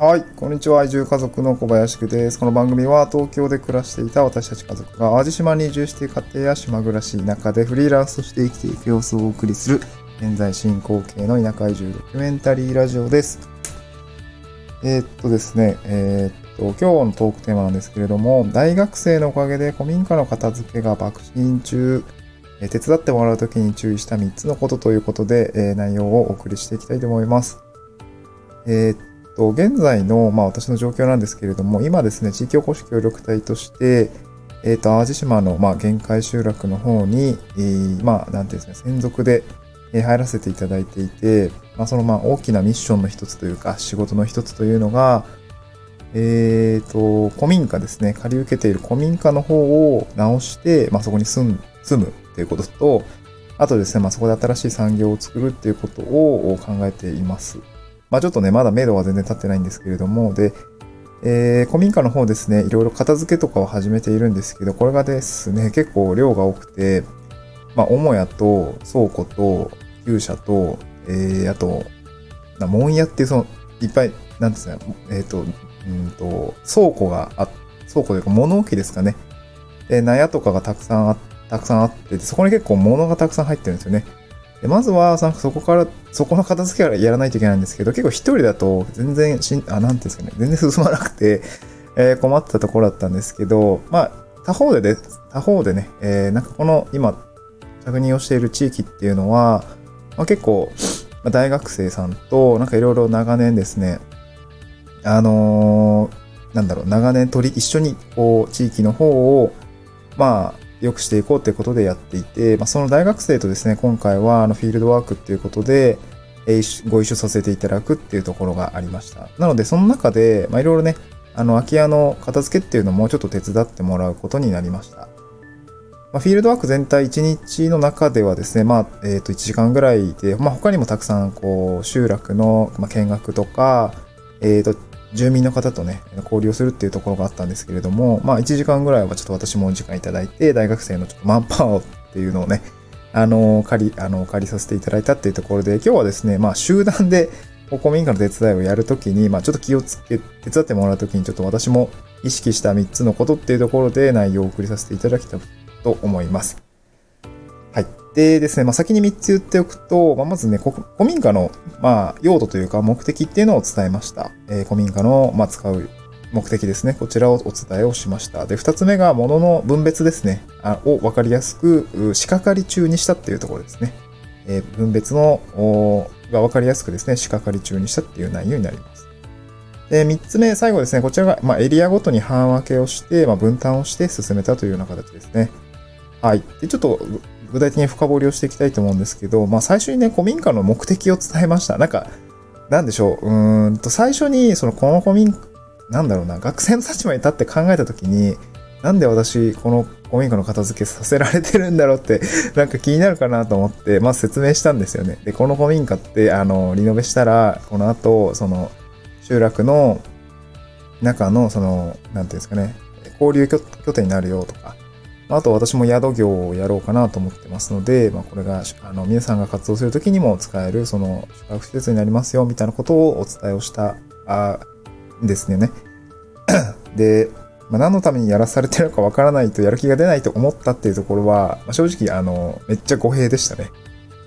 はい、こんにちは。移住家族の小林区です。この番組は東京で暮らしていた私たち家族が淡路島に移住して家庭や島暮らし、田舎でフリーランスとして生きていく様子をお送りする現在進行形の田舎移住ドキュメンタリーラジオです。えー、っとですね、えー、っと、今日のトークテーマなんですけれども、大学生のおかげで古民家の片付けが爆心中、え手伝ってもらうときに注意した3つのことということで、え内容をお送りしていきたいと思います。えー、っと、現在の、まあ、私の状況なんですけれども、今ですね、地域おこし協力隊として、えっ、ー、と、淡路島の、まあ、限界集落の方に、えー、まあ、なんていうんですか、専属で、入らせていただいていて、まあ、その、まあ、大きなミッションの一つというか、仕事の一つというのが、えっ、ー、と、古民家ですね、借り受けている古民家の方を直して、まあ、そこに住む、住むっていうことと、あとですね、まあ、そこで新しい産業を作るっていうことを考えています。まあちょっとね、まだ目処は全然立ってないんですけれども、で、えー、古民家の方ですね、いろいろ片付けとかを始めているんですけど、これがですね、結構量が多くて、まあ、母屋と倉庫と牛舎と、えー、あと、な門屋っていうその、いっぱい、なんですか、えっ、ー、と、うんと、倉庫があ、倉庫というか物置ですかね。え納屋とかがたくさんあ、たくさんあって、そこに結構物がたくさん入ってるんですよね。でまずは、なんかそこから、そこの片付けからやらないといけないんですけど、結構一人だと全然しん、あ、なんていうんですかね、全然進まなくて、えー、困ったところだったんですけど、まあ、他方でね、他方でね、えー、なんかこの今、着任をしている地域っていうのは、まあ、結構、まあ、大学生さんと、なんかいろいろ長年ですね、あのー、なんだろう、長年取り、一緒に、こう、地域の方を、まあ、良くしていこうっていうことでやっていて、まあ、その大学生とですね、今回はあのフィールドワークっていうことで、ご一緒させていただくっていうところがありました。なので、その中で、まあ、いろいろね、あの、空き家の片付けっていうのもちょっと手伝ってもらうことになりました。まあ、フィールドワーク全体1日の中ではですね、まあ、えっ、ー、と、1時間ぐらいで、まあ、他にもたくさん、こう、集落の、見学とか、えっ、ー、と、住民の方とね、交流するっていうところがあったんですけれども、まあ1時間ぐらいはちょっと私もお時間いただいて、大学生のちょっとマンパワーっていうのをね、あの、借り、あの、借りさせていただいたっていうところで、今日はですね、まあ集団で公民館の手伝いをやるときに、まあちょっと気をつけ、手伝ってもらうときにちょっと私も意識した3つのことっていうところで内容を送りさせていただきたいと思います。でですね、まあ、先に3つ言っておくと、まあ、まずね、古民家の、まあ、用途というか目的っていうのを伝えました。えー、古民家の、まあ、使う目的ですね。こちらをお伝えをしました。で、2つ目が物の分別ですね。あを分かりやすく、仕掛かり中にしたっていうところですね。えー、分別の、が分かりやすくですね、仕掛かり中にしたっていう内容になります。で、3つ目、最後ですね、こちらが、まあ、エリアごとに半分けをして、まあ、分担をして進めたというような形ですね。はい。で、ちょっと具体的に深掘りをしていきたいと思うんですけど、まあ最初にね、古民家の目的を伝えました。なんか、なんでしょう？うーんと、最初に、その、この古民家、なんだろうな、学生の立場に立って考えたときに、なんで私、この古民家の片付けさせられてるんだろうって、なんか気になるかなと思って、まあ説明したんですよね。で、この古民家って、あの、リノベしたら、この後、その、集落の中の、その、なんていうんですかね、交流拠点になるよとか、あと私も宿業をやろうかなと思ってますので、まあ、これが、あの、皆さんが活動するときにも使える、その、宿泊施設になりますよ、みたいなことをお伝えをした、あですね。で、まあ、何のためにやらされてるかわからないとやる気が出ないと思ったっていうところは、まあ、正直、あの、めっちゃ語弊でしたね。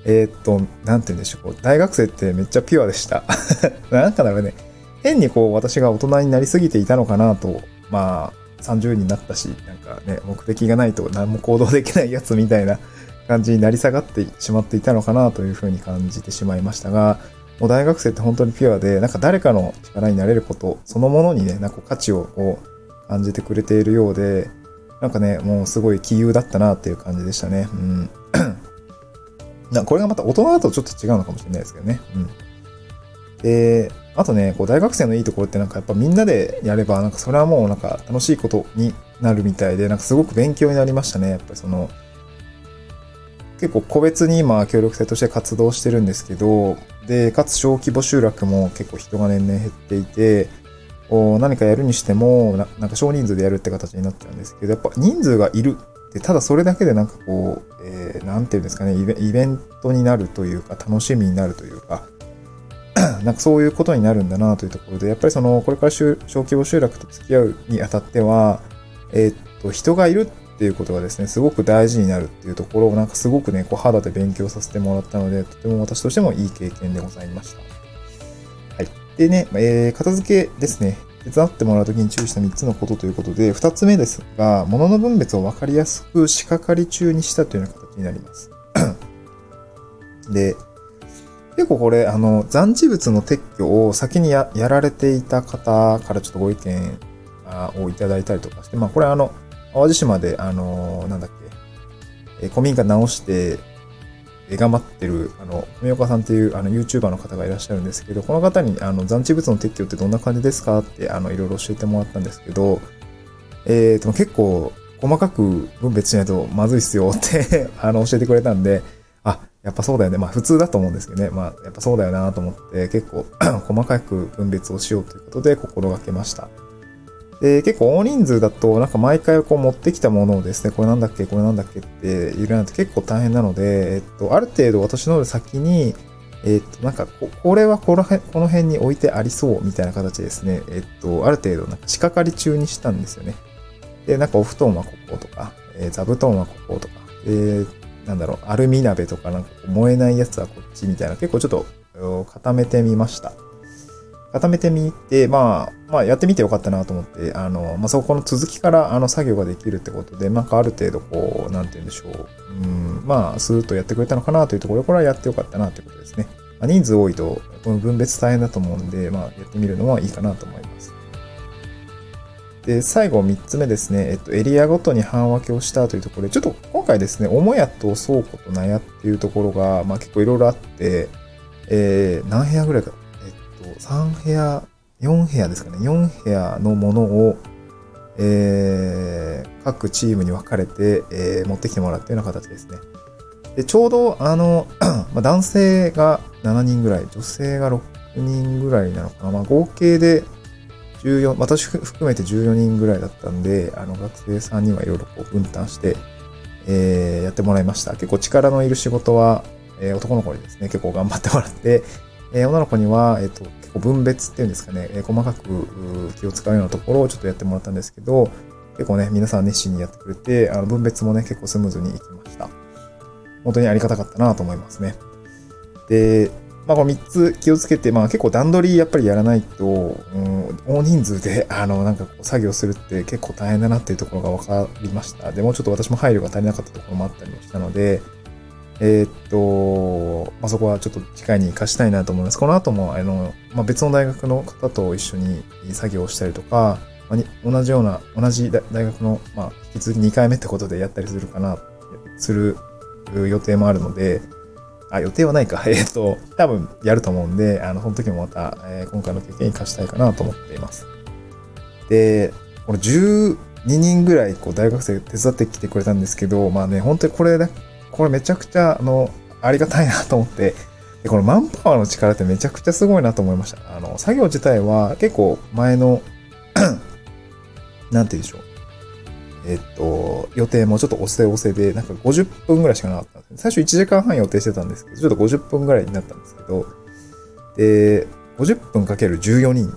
えー、っと、なんて言うんでしょう。大学生ってめっちゃピュアでした。なんかだろうね。変にこう、私が大人になりすぎていたのかなと、まあ、30人になったし、なんかね、目的がないと何も行動できないやつみたいな 感じになり下がってしまっていたのかなというふうに感じてしまいましたが、もう大学生って本当にピュアで、なんか誰かの力になれること、そのものにね、なんか価値をこう感じてくれているようで、なんかね、もうすごい杞憂だったなっていう感じでしたね。うん。これがまた大人だとちょっと違うのかもしれないですけどね。うん。で、あとね、こう大学生のいいところってなんかやっぱみんなでやれば、なんかそれはもうなんか楽しいことになるみたいで、なんかすごく勉強になりましたね。やっぱりその、結構個別に今協力性として活動してるんですけど、で、かつ小規模集落も結構人が年々減っていて、こう何かやるにしてもな、なんか少人数でやるって形になっちゃうんですけど、やっぱ人数がいるって、ただそれだけでなんかこう、えー、なんていうんですかねイベ、イベントになるというか、楽しみになるというか、なんかそういうことになるんだなというところで、やっぱりその、これから小規模集落と付き合うにあたっては、えー、っと、人がいるっていうことがですね、すごく大事になるっていうところを、なんかすごくね、こう肌で勉強させてもらったので、とても私としてもいい経験でございました。はい。でね、えー、片付けですね。手伝ってもらうときに注意した3つのことということで、2つ目ですが、物の分別を分かりやすく仕掛かり中にしたというような形になります。で、結構これ、あの、残地物の撤去を先にやられていた方からちょっとご意見をいただいたりとかして、まあこれあの、淡路島で、あの、なんだっけ、え古民家直して、頑張ってる、あの、富岡さんっていうあの YouTuber の方がいらっしゃるんですけど、この方にあの残地物の撤去ってどんな感じですかって、あの、いろいろ教えてもらったんですけど、えー、と、結構細かく分別しないとまずいっすよって あの、教えてくれたんで、やっぱそうだよね。まあ普通だと思うんですけどね。まあやっぱそうだよなと思って結構 細かく分別をしようということで心がけました。で、結構大人数だとなんか毎回こう持ってきたものをですね、これなんだっけ、これなんだっけって入れないと結構大変なので、えっと、ある程度私の先に、えっと、なんかこ、これはこの辺この辺に置いてありそうみたいな形ですね。えっと、ある程度なんか仕掛かり中にしたんですよね。で、なんかお布団はこことか、えー、座布団はこことか、で、なんだろう、アルミ鍋とかなんか燃えないやつはこっちみたいな、結構ちょっと固めてみました。固めてみて、まあ、まあ、やってみてよかったなと思って、あの、まあ、そこの続きから、あの、作業ができるってことで、なんかある程度、こう、なんて言うんでしょう。うん、まあ、スーッとやってくれたのかなというところ、これはやってよかったなということですね。まあ、人数多いと、この分別大変だと思うんで、まあ、やってみるのはいいかなと思います。で、最後3つ目ですね、えっと、エリアごとに半分けをしたというところで、ちょっと今回ですね、母屋と倉庫と納屋っていうところが、まあ結構いろいろあって、えー、何部屋ぐらいか、えっと、3部屋、4部屋ですかね、4部屋のものを、えー、各チームに分かれて、えー、持ってきてもらっていうような形ですね。で、ちょうど、あの、まあ、男性が7人ぐらい、女性が6人ぐらいなのかな。まあ、合計で14、私含めて14人ぐらいだったんで、あの学生さんにはいろいろこう分担して、えー、やってもらいました。結構力のいる仕事は、えー、男の子にですね、結構頑張ってもらって、えー、女の子には、えっ、と、結構分別っていうんですかね、え細かく気を使うようなところをちょっとやってもらったんですけど、結構ね、皆さん熱心にやってくれて、あの分別もね、結構スムーズにいきました。本当にありがたかったなと思いますね。で、まあ、この3つ気をつけて、まあ結構段取りやっぱりやらないと、うん、大人数で、あの、なんか作業するって結構大変だなっていうところが分かりました。でもちょっと私も配慮が足りなかったところもあったりもしたので、えー、っと、まあ、そこはちょっと機会に活かしたいなと思います。この後も、あの、まあ、別の大学の方と一緒に作業をしたりとか、まあ、同じような、同じ大学の、まあ、引き続き2回目ってことでやったりするかな、する予定もあるので、あ、予定はないか。えっ、と、多分やると思うんで、あの、その時もまた、えー、今回の経験に貸したいかなと思っています。で、これ12人ぐらい、こう、大学生手伝ってきてくれたんですけど、まあね、本当にこれ、これめちゃくちゃ、あの、ありがたいなと思って、でこのマンパワーの力ってめちゃくちゃすごいなと思いました。あの、作業自体は結構前の なんて言うんでしょう。えっと、予定もちょっと押せ押せで、なんか50分ぐらいしかなかったんです。最初1時間半予定してたんですけど、ちょっと50分ぐらいになったんですけど、で、50分かける14人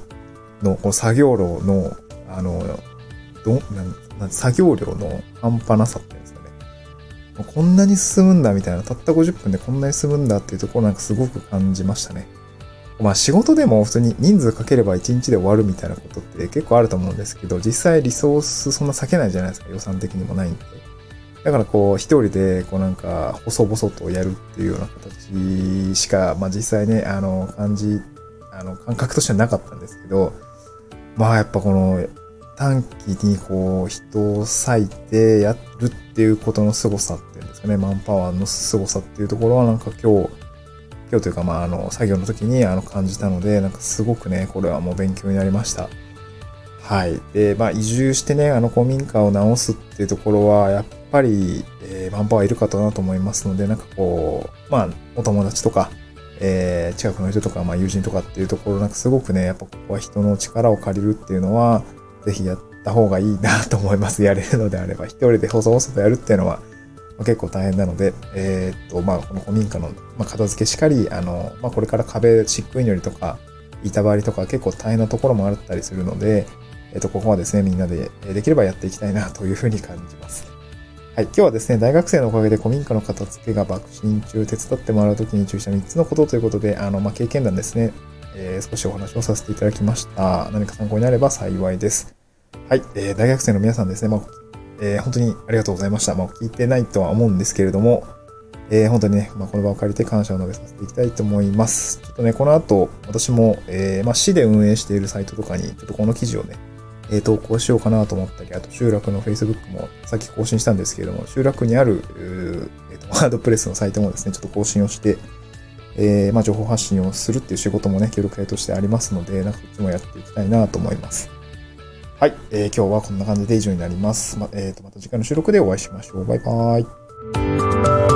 のこの作業量の、あの、ど、なんなん作業量の半端なさっていうんですかね。こんなに進むんだみたいな、たった50分でこんなに進むんだっていうところなんかすごく感じましたね。まあ仕事でも普通に人数かければ1日で終わるみたいなことって結構あると思うんですけど、実際リソースそんな避けないじゃないですか、予算的にもないんで。だからこう一人でこうなんか細々とやるっていうような形しか、まあ実際ね、あの感じ、あの感覚としてはなかったんですけど、まあやっぱこの短期にこう人を割いてやるっていうことの凄さっていうんですかね、マンパワーの凄さっていうところはなんか今日今日というか、まあ、あの、作業の時にあの感じたので、なんかすごくね、これはもう勉強になりました。はい。で、まあ、移住してね、あの、古民家を直すっていうところは、やっぱり、えー、マンパワーいるかとなと思いますので、なんかこう、まあ、お友達とか、えー、近くの人とか、まあ、友人とかっていうところ、なんかすごくね、やっぱここは人の力を借りるっていうのは、ぜひやった方がいいなと思います。やれるのであれば、一人で細々とやるっていうのは、まあ、結構大変なので、えーっと、まあ、この古民家の、まあ、片付けしかり、あの、まあ、これから壁、漆喰塗りとか、板張りとか結構大変なところもあったりするので、えっと、ここはですね、みんなでできればやっていきたいなというふうに感じます。はい、今日はですね、大学生のおかげで古民家の片付けが爆心中、手伝ってもらうときに注意した3つのことということで、あの、まあ、経験談ですね、えー少しお話をさせていただきました。何か参考になれば幸いです。はい、えー大学生の皆さんですね、まあえー本当にありがとうございました。まあ、聞いてないとは思うんですけれども、えー本当にね、まあ、この場を借りて感謝を述べさせていきたいと思います。ちょっとね、この後、私も、えーまあ、市で運営しているサイトとかに、ちょっとこの記事をね、えー投稿しようかなと思ったり、あと集落の Facebook もさっき更新したんですけれども、集落にある、えーと、ワードプレスのサイトもですね、ちょっと更新をして、えーまあ、情報発信をするっていう仕事もね、協力隊としてありますので、なんかこっちもやっていきたいなと思います。はい、えー今日はこんな感じで以上になります。まえーとまた次回の収録でお会いしましょう。バイバーイ。